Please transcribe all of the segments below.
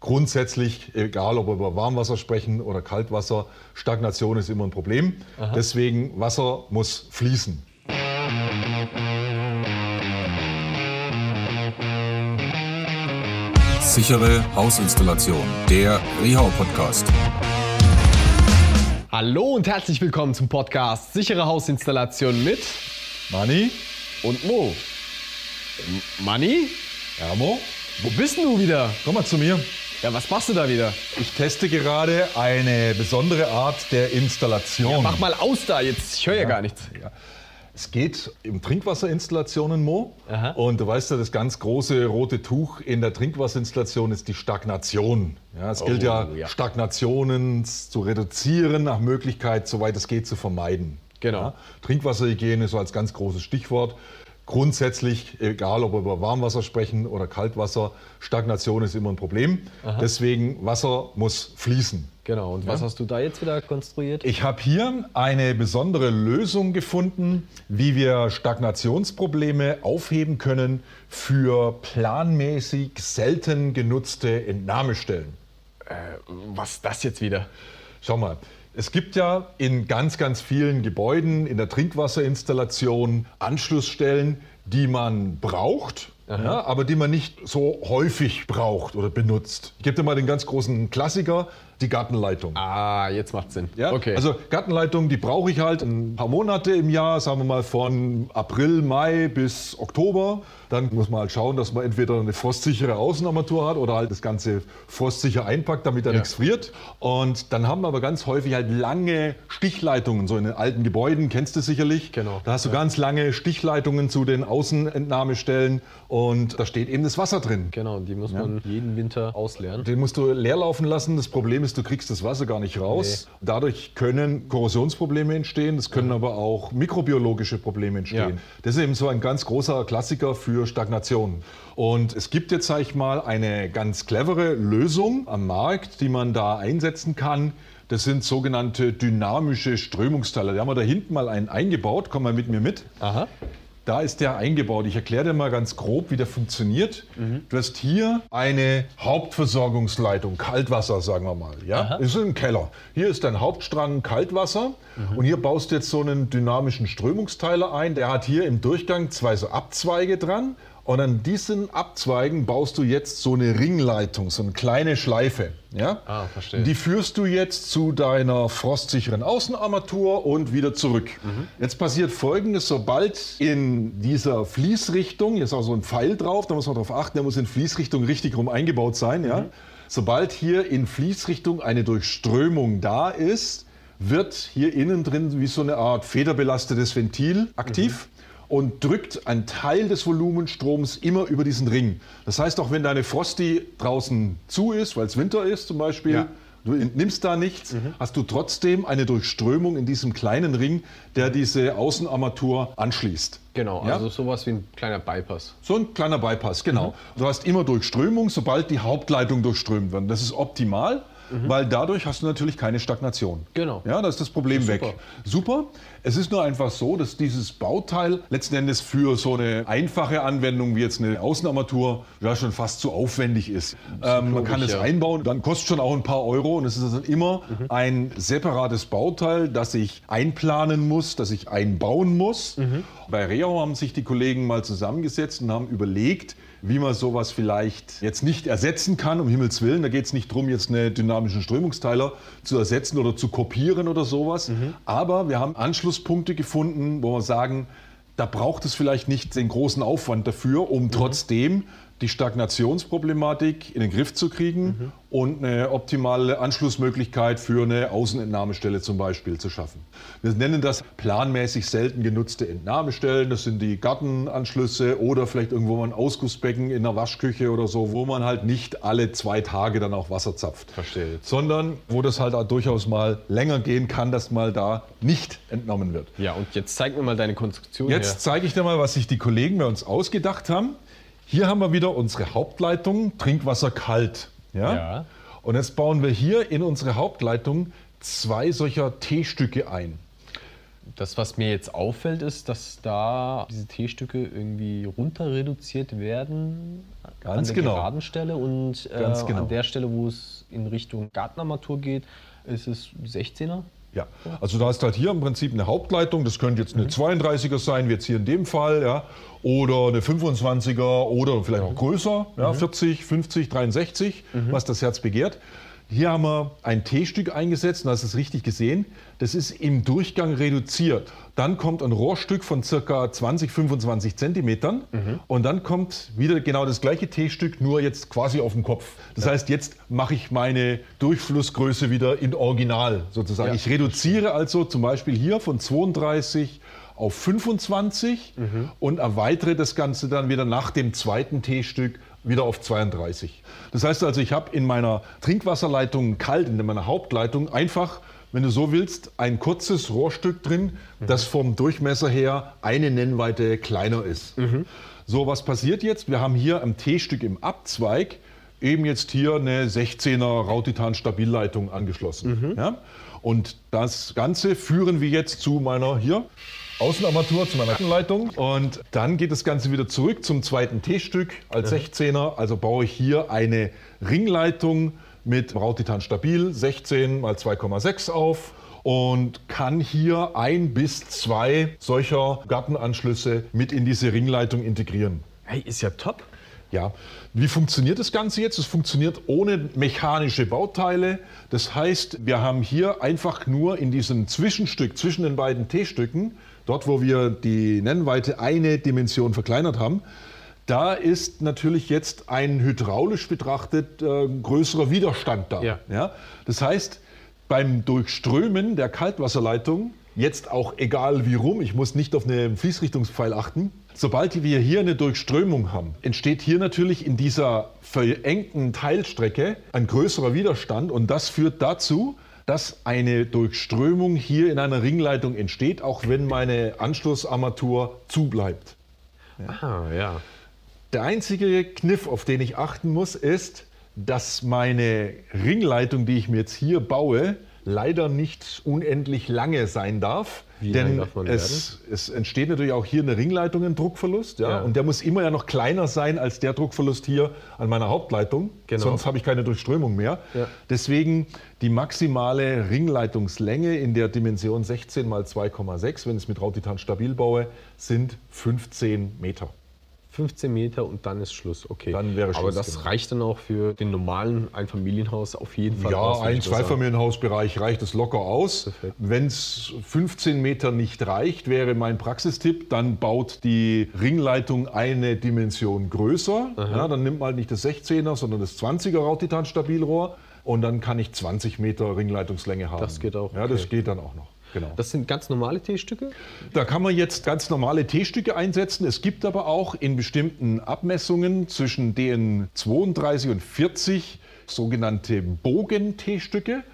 Grundsätzlich, egal ob wir über Warmwasser sprechen oder Kaltwasser, Stagnation ist immer ein Problem. Aha. Deswegen, Wasser muss fließen. Sichere Hausinstallation, der Rehau Podcast. Hallo und herzlich willkommen zum Podcast Sichere Hausinstallation mit Mani und Mo. Mani? Ja, Mo? Wo bist du wieder? Komm mal zu mir. Ja, was machst du da wieder? Ich teste gerade eine besondere Art der Installation. Ja, mach mal aus da jetzt, ich höre ja, ja, gar nichts. Ja. Es geht um Trinkwasserinstallationen, Mo. Aha. Und du weißt ja, das ganz große rote Tuch in der Trinkwasserinstallation ist die Stagnation. Ja, es oh, gilt ja, ja, Stagnationen zu reduzieren, nach Möglichkeit, soweit es geht, zu vermeiden. Genau. Ja, Trinkwasserhygiene so als ganz großes Stichwort grundsätzlich, egal ob wir über Warmwasser sprechen oder Kaltwasser, Stagnation ist immer ein Problem. Aha. Deswegen Wasser muss fließen. Genau, und was hast du da jetzt wieder konstruiert? Ich habe hier eine besondere Lösung gefunden, wie wir Stagnationsprobleme aufheben können für planmäßig selten genutzte Entnahmestellen. Äh, was ist das jetzt wieder? Schau mal, es gibt ja in ganz, ganz vielen Gebäuden, in der Trinkwasserinstallation Anschlussstellen, die man braucht, ja, aber die man nicht so häufig braucht oder benutzt. Ich gebe dir mal den ganz großen Klassiker, die Gartenleitung. Ah, jetzt macht Sinn. Ja? Okay. Also Gartenleitung, die brauche ich halt ein paar Monate im Jahr, sagen wir mal von April, Mai bis Oktober. Dann muss man halt schauen, dass man entweder eine frostsichere Außenarmatur hat oder halt das Ganze frostsicher einpackt, damit da ja. nichts friert. Und dann haben wir aber ganz häufig halt lange Stichleitungen, so in den alten Gebäuden, kennst du sicherlich. Genau. Da hast du ja. ganz lange Stichleitungen zu den Außenentnahmestellen und da steht eben das Wasser drin. Genau, die muss man jeden Winter ausleeren. Den musst du leer laufen lassen. Das Problem ist, du kriegst das Wasser gar nicht raus. Nee. Dadurch können Korrosionsprobleme entstehen, es können aber auch mikrobiologische Probleme entstehen. Das ist eben so ein ganz großer Klassiker für für Stagnation. Und es gibt jetzt, sage ich mal, eine ganz clevere Lösung am Markt, die man da einsetzen kann. Das sind sogenannte dynamische Strömungsteile. Da haben wir da hinten mal einen eingebaut. Komm mal mit mir mit. Aha. Da ist der eingebaut. Ich erkläre dir mal ganz grob, wie der funktioniert. Mhm. Du hast hier eine Hauptversorgungsleitung, Kaltwasser, sagen wir mal. Ja? Aha. Ist ein Keller. Hier ist dein Hauptstrang Kaltwasser mhm. und hier baust du jetzt so einen dynamischen Strömungsteiler ein. Der hat hier im Durchgang zwei so Abzweige dran. Und an diesen Abzweigen baust du jetzt so eine Ringleitung, so eine kleine Schleife. Ja? Ah, verstehe. Die führst du jetzt zu deiner frostsicheren Außenarmatur und wieder zurück. Mhm. Jetzt passiert folgendes: Sobald in dieser Fließrichtung, hier ist auch so ein Pfeil drauf, da muss man darauf achten, der muss in Fließrichtung richtig rum eingebaut sein. Ja? Mhm. Sobald hier in Fließrichtung eine Durchströmung da ist, wird hier innen drin wie so eine Art federbelastetes Ventil aktiv. Mhm und drückt einen Teil des Volumenstroms immer über diesen Ring. Das heißt, auch wenn deine Frosty draußen zu ist, weil es Winter ist zum Beispiel, ja. du entnimmst da nichts, mhm. hast du trotzdem eine Durchströmung in diesem kleinen Ring, der diese Außenarmatur anschließt. Genau, ja? also sowas wie ein kleiner Bypass. So ein kleiner Bypass, genau. Mhm. Du hast immer Durchströmung, sobald die Hauptleitung durchströmt wird. Das ist optimal mhm. weil dadurch hast du natürlich keine Stagnation. Genau. Ja, da ist das Problem das weg. Super. Es ist nur einfach so, dass dieses Bauteil letzten Endes für so eine einfache Anwendung wie jetzt eine Außenarmatur ja schon fast zu aufwendig ist. Ähm, man kann es ja. einbauen, dann kostet schon auch ein paar Euro und es ist dann immer mhm. ein separates Bauteil, das ich einplanen muss, das ich einbauen muss. Mhm. Bei Reau haben sich die Kollegen mal zusammengesetzt und haben überlegt, wie man sowas vielleicht jetzt nicht ersetzen kann, um Himmels Willen. Da geht es nicht darum, jetzt einen dynamischen Strömungsteiler zu ersetzen oder zu kopieren oder sowas. Mhm. Aber wir haben Anschlusspunkte gefunden, wo wir sagen, da braucht es vielleicht nicht den großen Aufwand dafür, um mhm. trotzdem die Stagnationsproblematik in den Griff zu kriegen mhm. und eine optimale Anschlussmöglichkeit für eine Außenentnahmestelle zum Beispiel zu schaffen. Wir nennen das planmäßig selten genutzte Entnahmestellen. Das sind die Gartenanschlüsse oder vielleicht irgendwo mal ein Ausgussbecken in der Waschküche oder so, wo man halt nicht alle zwei Tage dann auch Wasser zapft. Verstehe. Sondern wo das halt auch durchaus mal länger gehen kann, dass mal da nicht entnommen wird. Ja, und jetzt zeig mir mal deine Konstruktion. Jetzt zeige ich dir mal, was sich die Kollegen bei uns ausgedacht haben. Hier haben wir wieder unsere Hauptleitung, Trinkwasser kalt. Ja? ja. Und jetzt bauen wir hier in unsere Hauptleitung zwei solcher T-Stücke ein. Das, was mir jetzt auffällt, ist, dass da diese T-Stücke irgendwie runter reduziert werden Ganz an der genau. geraden Stelle und äh, genau. an der Stelle, wo es in Richtung Gartenarmatur geht, ist es 16er. Ja, also da ist halt hier im Prinzip eine Hauptleitung, das könnte jetzt eine 32er sein, wie jetzt hier in dem Fall, ja, oder eine 25er oder vielleicht auch größer, ja, 40, 50, 63, was das Herz begehrt. Hier haben wir ein T-Stück eingesetzt, und das ist richtig gesehen. Das ist im Durchgang reduziert. Dann kommt ein Rohrstück von circa 20, 25 Zentimetern und dann kommt wieder genau das gleiche T-Stück, nur jetzt quasi auf dem Kopf. Das heißt, jetzt mache ich meine Durchflussgröße wieder in Original sozusagen. Ja. Ich reduziere also zum Beispiel hier von 32 auf 25 und erweitere das Ganze dann wieder nach dem zweiten T-Stück wieder auf 32. Das heißt also, ich habe in meiner Trinkwasserleitung kalt, in meiner Hauptleitung einfach, wenn du so willst, ein kurzes Rohrstück drin, das vom Durchmesser her eine Nennweite kleiner ist. So, was passiert jetzt? Wir haben hier am T-Stück im Abzweig eben jetzt hier eine 16er Rautitan-Stabilleitung angeschlossen. Ja? Und das Ganze führen wir jetzt zu meiner hier Außenarmatur, zu meiner Leitung. Und dann geht das Ganze wieder zurück zum zweiten T-Stück als 16er. Also baue ich hier eine Ringleitung mit Rautitan Stabil 16 mal 2,6 auf und kann hier ein bis zwei solcher Gartenanschlüsse mit in diese Ringleitung integrieren. Hey, ist ja top. Ja, wie funktioniert das Ganze jetzt? Es funktioniert ohne mechanische Bauteile. Das heißt, wir haben hier einfach nur in diesem Zwischenstück zwischen den beiden T-Stücken, dort wo wir die Nennweite eine Dimension verkleinert haben, da ist natürlich jetzt ein hydraulisch betrachtet äh, größerer Widerstand da. Ja. Das heißt, beim Durchströmen der Kaltwasserleitung, jetzt auch egal wie rum, ich muss nicht auf einen Fließrichtungspfeil achten, sobald wir hier eine Durchströmung haben, entsteht hier natürlich in dieser verengten Teilstrecke ein größerer Widerstand und das führt dazu, dass eine Durchströmung hier in einer Ringleitung entsteht, auch wenn meine Anschlussarmatur zubleibt. Ah, ja. Der einzige Kniff, auf den ich achten muss, ist, dass meine Ringleitung, die ich mir jetzt hier baue, leider nicht unendlich lange sein darf. Wie denn es, es entsteht natürlich auch hier eine Ringleitung ein Druckverlust. Ja, Ja. Und der muss immer ja noch kleiner sein als der Druckverlust hier an meiner Hauptleitung. Genau. Sonst habe ich keine Durchströmung mehr. Ja. Deswegen die maximale Ringleitungslänge in der Dimension 16 mal 2,6, wenn ich es mit Rautitan stabil baue, sind 15 Meter. 15 Meter und dann ist Schluss. Okay. Dann wäre Aber Schluss, das genau. reicht dann auch für den normalen Einfamilienhaus auf jeden Fall. Ja, aus, ein. Zweifamilienhausbereich reicht es locker aus. Wenn es 15 Meter nicht reicht, wäre mein Praxistipp, dann baut die Ringleitung eine Dimension größer. Ja, dann nimmt man halt nicht das 16er, sondern das 20er Rautitan-Stabilrohr und dann kann ich 20 Meter Ringleitungslänge haben. Das geht auch, Ja, das okay. geht dann auch noch. Genau. Das sind ganz normale T-Stücke? Da kann man jetzt ganz normale T-Stücke einsetzen. Es gibt aber auch in bestimmten Abmessungen zwischen DN 32 und 40 sogenannte Bogen-T-Stücke.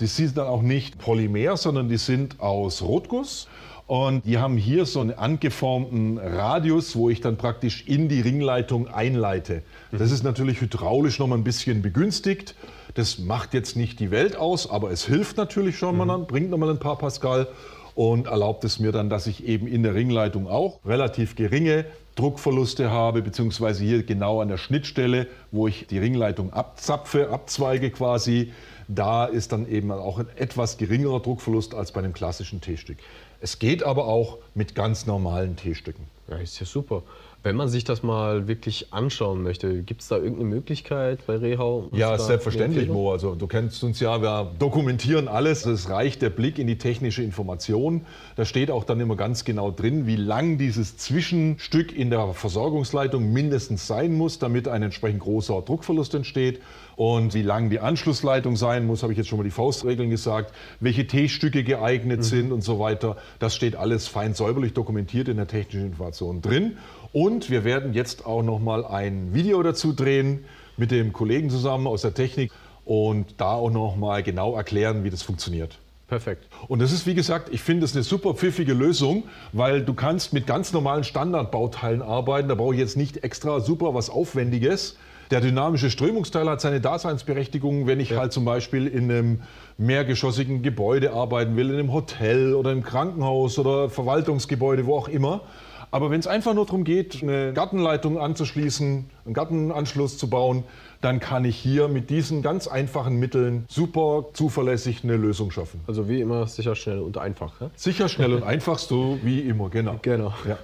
Die sind dann auch nicht Polymer, sondern die sind aus Rotguss. Und die haben hier so einen angeformten Radius, wo ich dann praktisch in die Ringleitung einleite. Das ist natürlich hydraulisch noch mal ein bisschen begünstigt. Das macht jetzt nicht die Welt aus, aber es hilft natürlich schon mal, bringt noch mal ein paar Pascal und erlaubt es mir dann, dass ich eben in der Ringleitung auch relativ geringe Druckverluste habe, beziehungsweise hier genau an der Schnittstelle, wo ich die Ringleitung abzapfe, abzweige quasi, da ist dann eben auch ein etwas geringerer Druckverlust als bei einem klassischen T-Stück. Es geht aber auch mit ganz normalen T-Stücken. Ja, ist ja super. Wenn man sich das mal wirklich anschauen möchte, gibt es da irgendeine Möglichkeit bei Rehau? Ja, selbstverständlich? Mo. Also du kennst uns ja, wir dokumentieren alles. Es reicht der Blick in die technische Information. Da steht auch dann immer ganz genau drin, wie lang dieses Zwischenstück in der Versorgungsleitung mindestens sein muss, damit ein entsprechend großer Druckverlust entsteht. Und wie lang die Anschlussleitung sein muss, habe ich jetzt schon mal die Faustregeln gesagt, welche T-Stücke geeignet sind und so weiter. Das steht alles fein säuberlich dokumentiert in der technischen Information drin. Und wir werden jetzt auch noch mal ein Video dazu drehen mit dem Kollegen zusammen aus der Technik und da auch noch mal genau erklären, wie das funktioniert. Perfekt. Und das ist, wie gesagt, ich finde es eine super pfiffige Lösung, weil du kannst mit ganz normalen Standardbauteilen arbeiten. Da brauche ich jetzt nicht extra super was Aufwendiges. Der dynamische Strömungsteil hat seine Daseinsberechtigung, wenn ich ja. halt zum Beispiel in einem mehrgeschossigen Gebäude arbeiten will, in einem Hotel oder im Krankenhaus oder Verwaltungsgebäude, wo auch immer. Aber wenn es einfach nur darum geht, eine Gartenleitung anzuschließen, einen Gartenanschluss zu bauen, dann kann ich hier mit diesen ganz einfachen Mitteln super zuverlässig eine Lösung schaffen. Also wie immer sicher, schnell und einfach. Ja? Sicher, schnell und einfach, so wie immer, genau. Genau. Ja.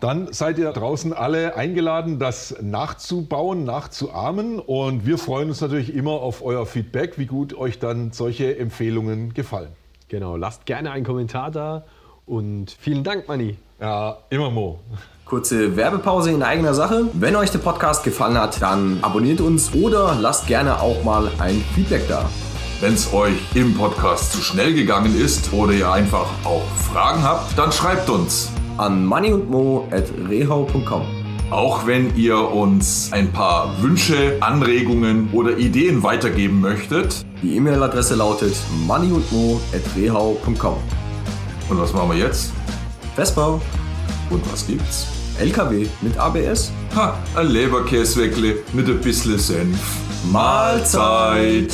Dann seid ihr draußen alle eingeladen, das nachzubauen, nachzuahmen. Und wir freuen uns natürlich immer auf euer Feedback, wie gut euch dann solche Empfehlungen gefallen. Genau, lasst gerne einen Kommentar da und vielen Dank, Manni. Ja, immer Mo. Kurze Werbepause in eigener Sache. Wenn euch der Podcast gefallen hat, dann abonniert uns oder lasst gerne auch mal ein Feedback da. Wenn es euch im Podcast zu schnell gegangen ist oder ihr einfach auch Fragen habt, dann schreibt uns an moneyundmo.rehau.com. Auch wenn ihr uns ein paar Wünsche, Anregungen oder Ideen weitergeben möchtet. Die E-Mail-Adresse lautet moneyundmo.rehau.com. Und was machen wir jetzt? Vespa. Und was gibt's? LKW mit ABS. Ha, ein Leberkäsweckle mit ein bisschen Senf. Mahlzeit.